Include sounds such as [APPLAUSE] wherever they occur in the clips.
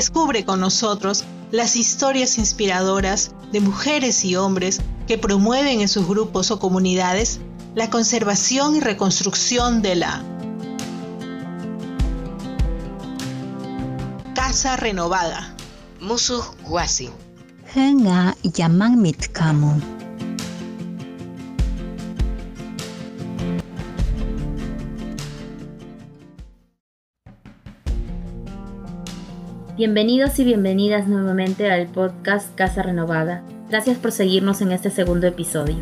Descubre con nosotros las historias inspiradoras de mujeres y hombres que promueven en sus grupos o comunidades la conservación y reconstrucción de la casa renovada. Musuh Wasi. Henga Yaman Mitkamu. Bienvenidos y bienvenidas nuevamente al podcast Casa Renovada. Gracias por seguirnos en este segundo episodio.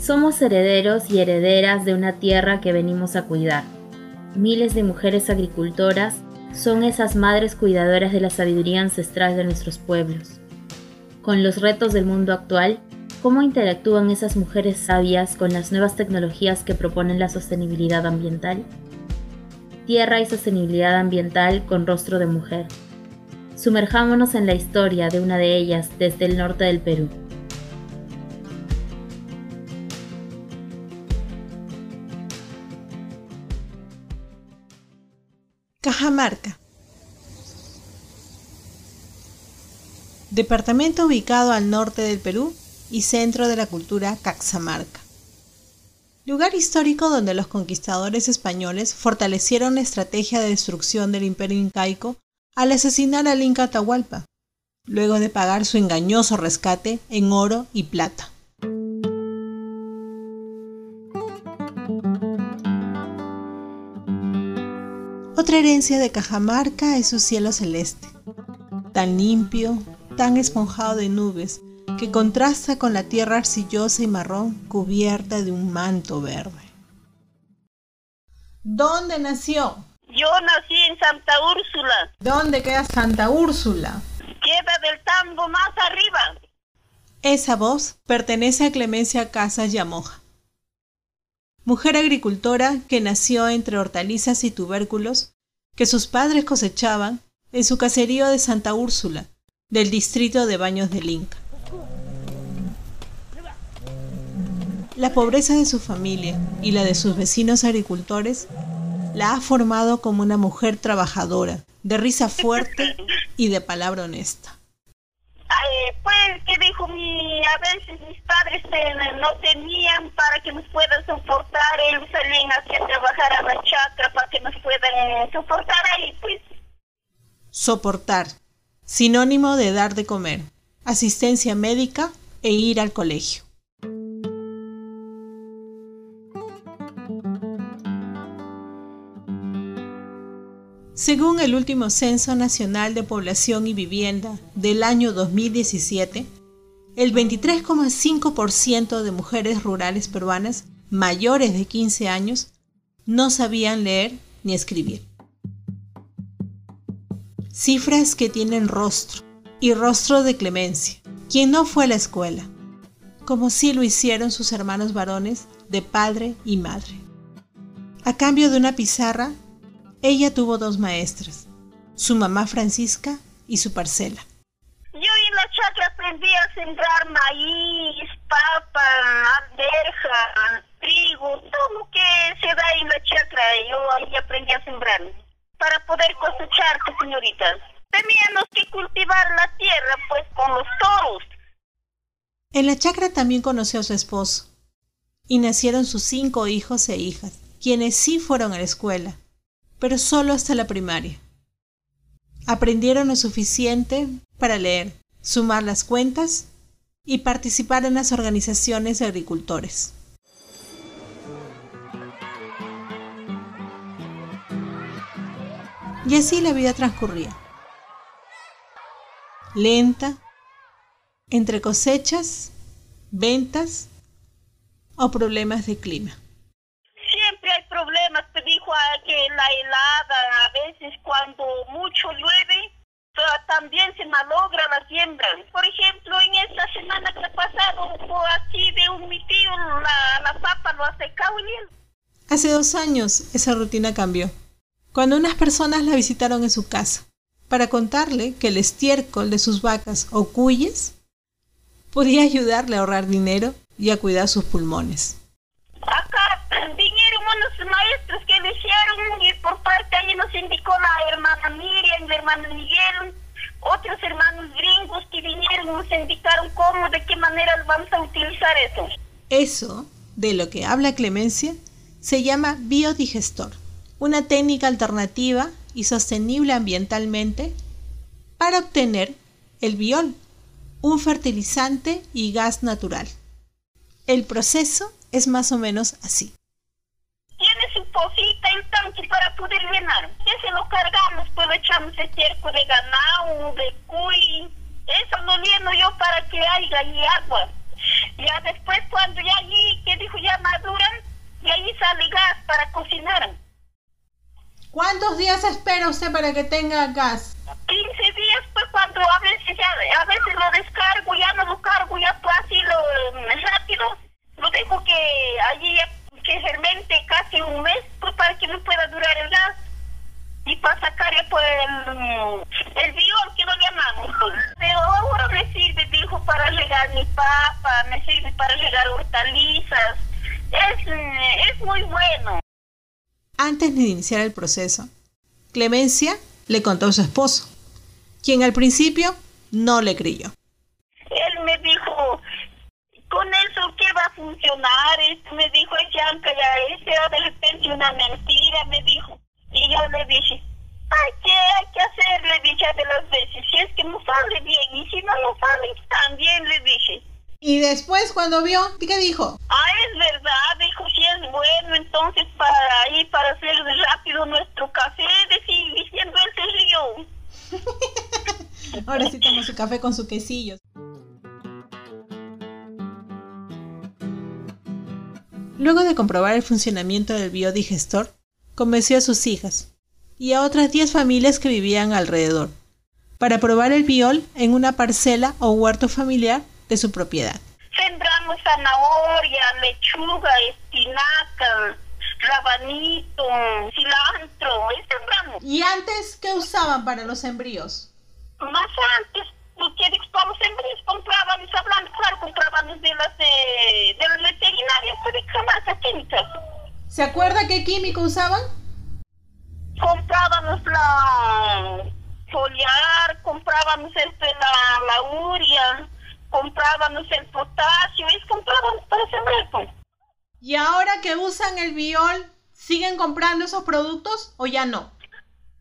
Somos herederos y herederas de una tierra que venimos a cuidar. Miles de mujeres agricultoras son esas madres cuidadoras de la sabiduría ancestral de nuestros pueblos. Con los retos del mundo actual, ¿cómo interactúan esas mujeres sabias con las nuevas tecnologías que proponen la sostenibilidad ambiental? Tierra y Sostenibilidad Ambiental con rostro de mujer. Sumerjámonos en la historia de una de ellas desde el norte del Perú. Cajamarca. Departamento ubicado al norte del Perú y centro de la cultura Caxamarca lugar histórico donde los conquistadores españoles fortalecieron la estrategia de destrucción del imperio incaico al asesinar al Inca Atahualpa, luego de pagar su engañoso rescate en oro y plata. Otra herencia de Cajamarca es su cielo celeste, tan limpio, tan esponjado de nubes, que contrasta con la tierra arcillosa y marrón cubierta de un manto verde. ¿Dónde nació? Yo nací en Santa Úrsula. ¿Dónde queda Santa Úrsula? Queda del tambo más arriba. Esa voz pertenece a Clemencia Casas Yamoja, mujer agricultora que nació entre hortalizas y tubérculos que sus padres cosechaban en su caserío de Santa Úrsula, del distrito de Baños del Inca. La pobreza de su familia y la de sus vecinos agricultores la ha formado como una mujer trabajadora, de risa fuerte y de palabra honesta. pues que dijo mi, a veces mis padres no tenían para que nos puedan soportar, ellos salían a trabajar a la chacra para que nos puedan soportar ahí, pues. Soportar, sinónimo de dar de comer, asistencia médica e ir al colegio. Según el último Censo Nacional de Población y Vivienda del año 2017, el 23,5% de mujeres rurales peruanas mayores de 15 años no sabían leer ni escribir. Cifras que tienen rostro y rostro de clemencia, quien no fue a la escuela, como sí lo hicieron sus hermanos varones de padre y madre. A cambio de una pizarra ella tuvo dos maestras, su mamá Francisca y su parcela. Yo en la chacra aprendí a sembrar maíz, papa, alberja, trigo, todo lo que se da en la chacra. Yo ahí aprendí a sembrar para poder cosechar, señoritas. Teníamos que cultivar la tierra pues con los toros. En la chacra también conoció a su esposo y nacieron sus cinco hijos e hijas, quienes sí fueron a la escuela pero solo hasta la primaria. Aprendieron lo suficiente para leer, sumar las cuentas y participar en las organizaciones de agricultores. Y así la vida transcurría. Lenta, entre cosechas, ventas o problemas de clima que la helada, a veces cuando mucho llueve, también se malogra la siembra. Por ejemplo, en esta semana que ha pasado, fue aquí de un mi tío, la, la papa lo ha secado Hace dos años esa rutina cambió, cuando unas personas la visitaron en su casa para contarle que el estiércol de sus vacas o cuyes podía ayudarle a ahorrar dinero y a cuidar sus pulmones. Acá vinieron unos maestros que le hicieron por parte ahí nos indicó la hermana Miriam, la hermana Miguel, otros hermanos gringos que vinieron nos indicaron cómo, de qué manera vamos a utilizar eso. Eso, de lo que habla Clemencia, se llama biodigestor, una técnica alternativa y sostenible ambientalmente para obtener el biol, un fertilizante y gas natural. El proceso es más o menos así. Tiene su pocita en tanque para poder llenar. Ese lo cargamos, pues lo echamos estiércol de ganado, de cuy. Eso lo lleno yo para que haya ahí agua. Ya después cuando ya allí, que dijo ya maduran, y ahí sale gas para cocinar. ¿Cuántos días espera usted para que tenga gas? 15 días, pues cuando a veces, ya, a veces lo descargo, ya no lo cargo, ya pues así lo mm, rápido, lo dejo que allí que fermente casi un mes, pues para que me pueda durar el gas. Y para sacar ya pues el, mm, el biol que lo llamamos. pues. Pero ahora me sirve, dijo, para regar mi papa, me sirve para regar hortalizas. Es, mm, es muy bueno. Antes de iniciar el proceso, Clemencia le contó a su esposo, quien al principio no le creyó. Él me dijo, con eso, ¿qué va a funcionar? Esto me dijo, Yanka, ya ese era de repente una mentira, me dijo. Y yo le dije, hay que, hay que hacer, le dije de las veces, si es que no sale bien, y si no lo sale, también le dije. Y después cuando vio, ¿qué dijo? Ah, es verdad, dijo, si es bueno, entonces para ahí, para hacer rápido nuestro café, decía, diciendo, él se rió. Ahora sí toma su café con su quesillo. Luego de comprobar el funcionamiento del biodigestor, convenció a sus hijas y a otras 10 familias que vivían alrededor para probar el biol en una parcela o huerto familiar de su propiedad. Sembramos zanahoria, lechuga, espinaca, rabanito, cilantro, y sembramos. ¿Y antes qué usaban para los sembríos? Más antes, porque los sembríos comprábamos, hablando, claro, comprábamos de las de, de las veterinarias, pero jamás químicas. ¿Se acuerda qué químico usaban? Comprábamos la foliar, comprábamos este, la, la uria, comprábamos el potasio, y comprábamos para sembrar. pues. ¿Y ahora que usan el biol, siguen comprando esos productos o ya no?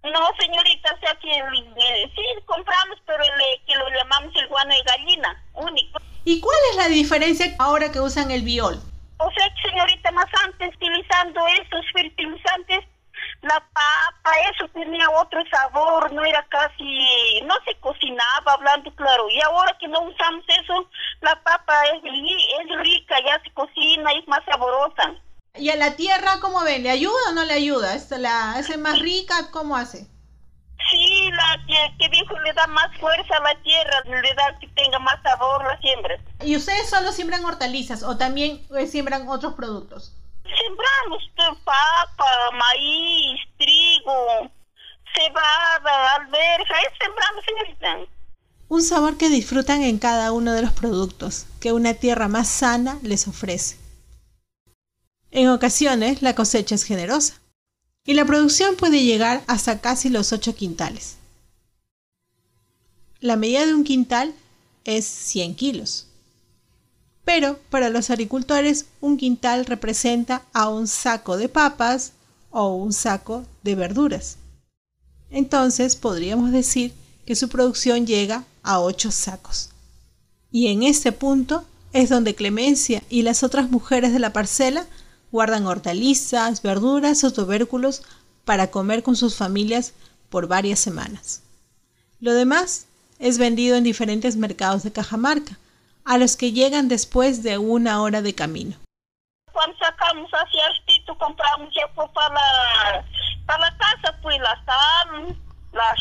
No, señorita, o sea que eh, sí compramos, pero el, que lo llamamos el guano de gallina, único. ¿Y cuál es la diferencia ahora que usan el biol? O sea que, señorita, más antes utilizando esos fertilizantes, la papa, eso tenía otro sabor, no era casi, no se cocinaba, hablando claro. Y ahora que no usamos eso, la papa es, es rica, ya se cocina y es más saborosa. ¿Y a la tierra cómo ven? ¿Le ayuda o no le ayuda? ¿Es la hace más rica? ¿Cómo hace? Sí, la que, que dijo le da más fuerza a la tierra, le da que tenga más sabor la siembra. ¿Y ustedes solo siembran hortalizas o también eh, siembran otros productos? Sembramos papa, maíz, trigo, cebada, alberja, es sembramos, señorita. Un sabor que disfrutan en cada uno de los productos que una tierra más sana les ofrece. En ocasiones la cosecha es generosa y la producción puede llegar hasta casi los 8 quintales. La medida de un quintal es 100 kilos. Pero para los agricultores un quintal representa a un saco de papas o un saco de verduras. Entonces podríamos decir que su producción llega a 8 sacos. Y en este punto es donde Clemencia y las otras mujeres de la parcela guardan hortalizas, verduras o tubérculos para comer con sus familias por varias semanas. Lo demás es vendido en diferentes mercados de Cajamarca, a los que llegan después de una hora de camino. Cuando sacamos hacia Artito, compramos para la, para la casa, pues la sal, la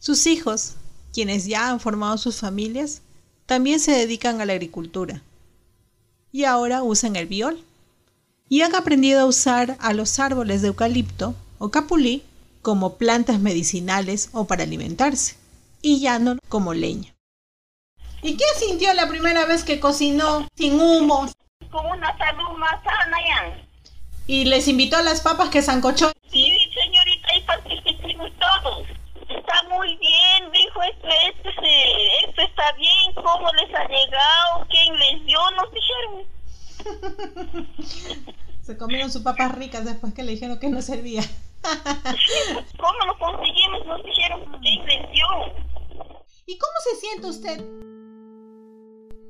Sus hijos, quienes ya han formado sus familias, también se dedican a la agricultura y ahora usan el biol y han aprendido a usar a los árboles de eucalipto o capulí como plantas medicinales o para alimentarse y ya no como leña. ¿Y qué sintió la primera vez que cocinó sin humo con una salud más sana ya. y les invitó a las papas que zancochó? Sí, está muy bien, dijo, esto, esto, esto está bien, ¿cómo les ha llegado? ¿Quién les dio? Nos dijeron. [LAUGHS] Se comieron sus papas ricas después que le dijeron que no servía. [LAUGHS] ¿Cómo lo conseguimos? Nos dijeron, ¿quién les dio? ¿Y cómo se siente usted?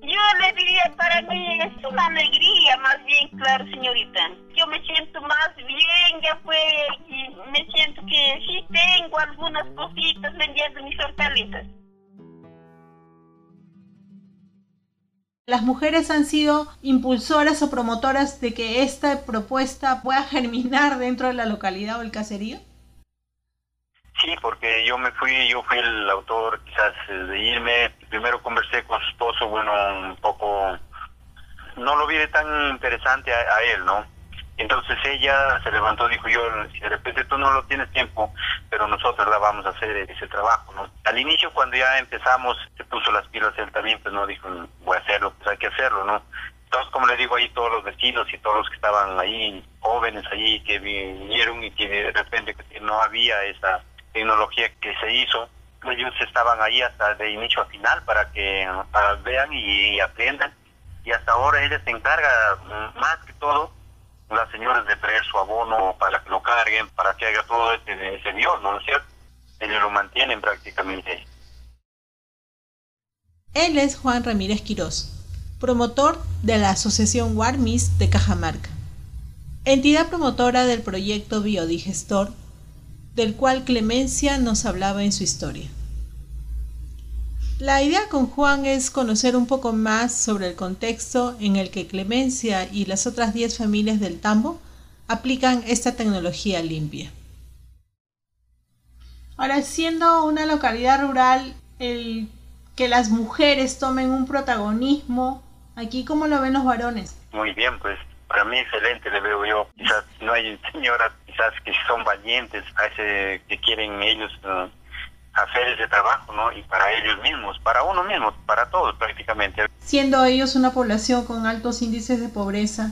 Yo le diría, para mí es una alegría, más bien, claro, señorita. Yo me siento más bien, ya fue, y me siento que sí tengo algunas cositas vendiendo mis hortalizas. ¿Las mujeres han sido impulsoras o promotoras de que esta propuesta pueda germinar dentro de la localidad o el caserío? Sí, porque yo me fui, yo fui el autor quizás de irme. Primero conversé con su esposo, bueno, un poco, no lo vi de tan interesante a, él, ¿no? Entonces ella se levantó, dijo yo, si de repente tú no lo tienes tiempo, pero nosotros la vamos a hacer ese trabajo, ¿no? Al inicio cuando ya empezamos, se puso las pilas él también, pues no dijo, voy a hacerlo, pues hay que hacerlo, ¿no? Entonces, como le digo ahí, todos los vecinos y todos los que estaban ahí, jóvenes allí, que vinieron y que de repente no había esa tecnología que se hizo, ellos estaban ahí hasta de inicio a final para que vean y, aprendan. Y hasta ahora ella se encarga mm, más que todo, las señoras de traer su abono para que lo carguen, para que haga todo ese, ese Dios, ¿no es cierto? Ellos lo mantienen prácticamente. Él es Juan Ramírez Quirós, promotor de la Asociación Warmis de Cajamarca, entidad promotora del proyecto Biodigestor del cual Clemencia nos hablaba en su historia. La idea con Juan es conocer un poco más sobre el contexto en el que Clemencia y las otras 10 familias del Tambo aplican esta tecnología limpia. Ahora, siendo una localidad rural, el que las mujeres tomen un protagonismo, aquí cómo lo ven los varones. Muy bien, pues para mí excelente le veo yo. Quizás no hay señoras quizás que son valientes a ese que quieren ellos uh, hacer ese trabajo, ¿no? Y para ellos mismos, para uno mismo, para todos prácticamente. Siendo ellos una población con altos índices de pobreza,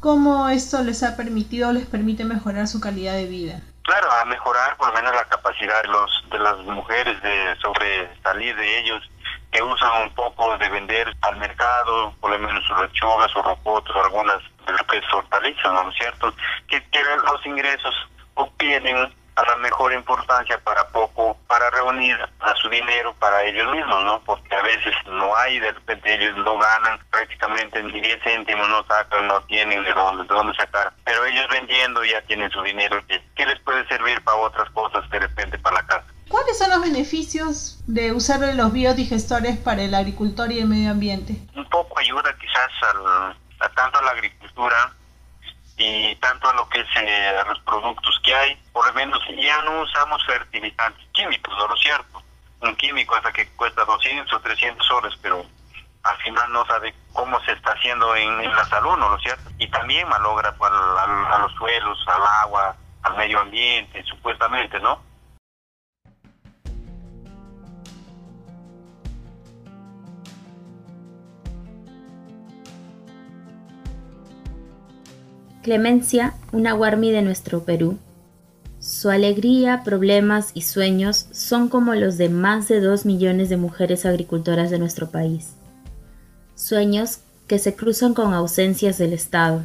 ¿cómo esto les ha permitido, les permite mejorar su calidad de vida? Claro, a mejorar por lo menos la capacidad de, los, de las mujeres de sobresalir de ellos que usan un poco de vender al mercado, por lo menos sus lechugas, sus ropotos, algunas de lo que es hortalizas, ¿no es cierto? Que, que los ingresos obtienen a la mejor importancia para poco, para reunir a su dinero para ellos mismos, ¿no? Porque a veces no hay, de repente ellos no ganan prácticamente ni 10 céntimos, no sacan, no tienen de dónde, de dónde sacar, pero ellos vendiendo ya tienen su dinero que, que les puede servir para otras cosas de repente para la casa. ¿Cuáles son los beneficios de usar los biodigestores para el agricultor y el medio ambiente? Un poco ayuda quizás al, a tanto a la agricultura y tanto a lo que es eh, los productos que hay. Por lo menos ya no usamos fertilizantes químicos, ¿no es cierto? Un químico hasta que cuesta 200 o 300 soles, pero al final no sabe cómo se está haciendo en, la salud, ¿no es cierto? Y también malogra a los suelos, al agua, al medio ambiente, supuestamente, ¿no? Clemencia, una guarmi de nuestro Perú. Su alegría, problemas y sueños son como los de más de dos millones de mujeres agricultoras de nuestro país. Sueños que se cruzan con ausencias del Estado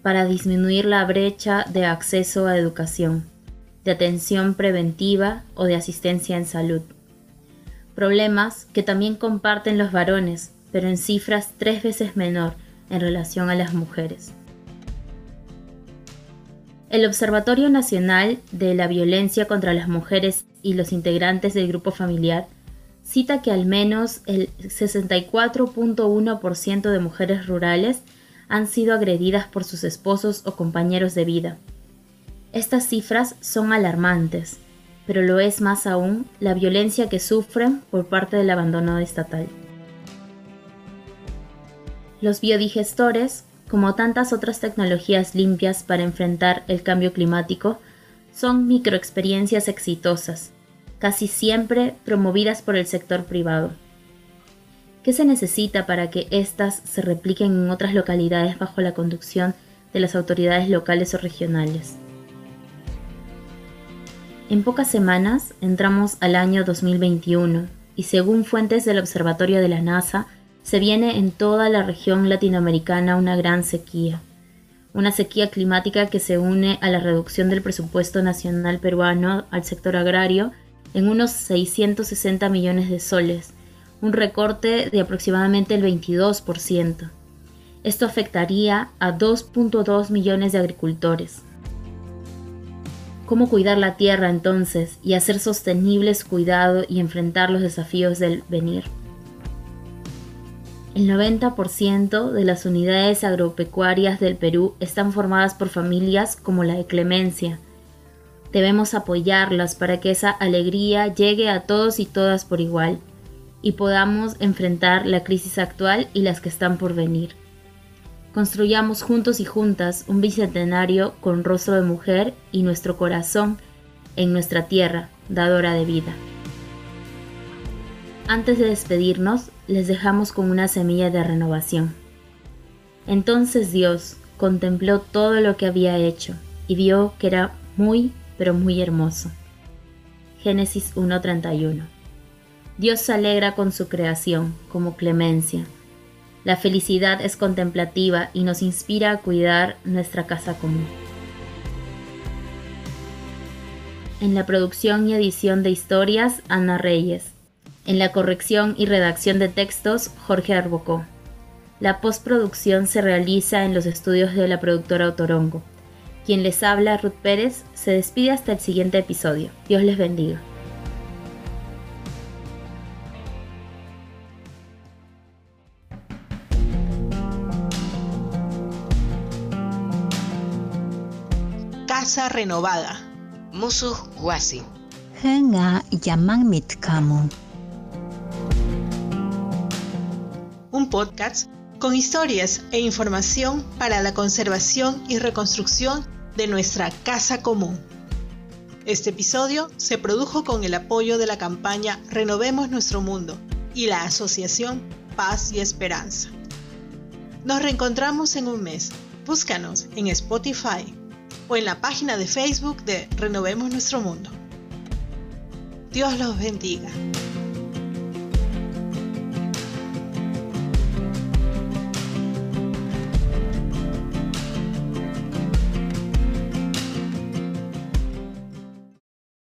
para disminuir la brecha de acceso a educación, de atención preventiva o de asistencia en salud. Problemas que también comparten los varones, pero en cifras tres veces menor en relación a las mujeres. El Observatorio Nacional de la Violencia contra las Mujeres y los integrantes del grupo familiar cita que al menos el 64.1% de mujeres rurales han sido agredidas por sus esposos o compañeros de vida. Estas cifras son alarmantes, pero lo es más aún la violencia que sufren por parte del abandono estatal. Los biodigestores como tantas otras tecnologías limpias para enfrentar el cambio climático, son microexperiencias exitosas, casi siempre promovidas por el sector privado. ¿Qué se necesita para que éstas se repliquen en otras localidades bajo la conducción de las autoridades locales o regionales? En pocas semanas entramos al año 2021 y según fuentes del Observatorio de la NASA, se viene en toda la región latinoamericana una gran sequía. Una sequía climática que se une a la reducción del presupuesto nacional peruano al sector agrario en unos 660 millones de soles, un recorte de aproximadamente el 22%. Esto afectaría a 2.2 millones de agricultores. ¿Cómo cuidar la tierra entonces y hacer sostenible su cuidado y enfrentar los desafíos del venir? El 90% de las unidades agropecuarias del Perú están formadas por familias como la de Clemencia. Debemos apoyarlas para que esa alegría llegue a todos y todas por igual y podamos enfrentar la crisis actual y las que están por venir. Construyamos juntos y juntas un bicentenario con rostro de mujer y nuestro corazón en nuestra tierra, dadora de vida. Antes de despedirnos, les dejamos con una semilla de renovación. Entonces Dios contempló todo lo que había hecho y vio que era muy, pero muy hermoso. Génesis 1.31 Dios se alegra con su creación, como clemencia. La felicidad es contemplativa y nos inspira a cuidar nuestra casa común. En la producción y edición de historias, Ana Reyes. En la corrección y redacción de textos, Jorge Arbocó. La postproducción se realiza en los estudios de la productora Otorongo. Quien les habla, Ruth Pérez, se despide hasta el siguiente episodio. Dios les bendiga. Casa renovada. Musuh Wasi. Henga Yaman Mitkamu. Podcast con historias e información para la conservación y reconstrucción de nuestra casa común. Este episodio se produjo con el apoyo de la campaña Renovemos nuestro mundo y la asociación Paz y Esperanza. Nos reencontramos en un mes. Búscanos en Spotify o en la página de Facebook de Renovemos nuestro mundo. Dios los bendiga.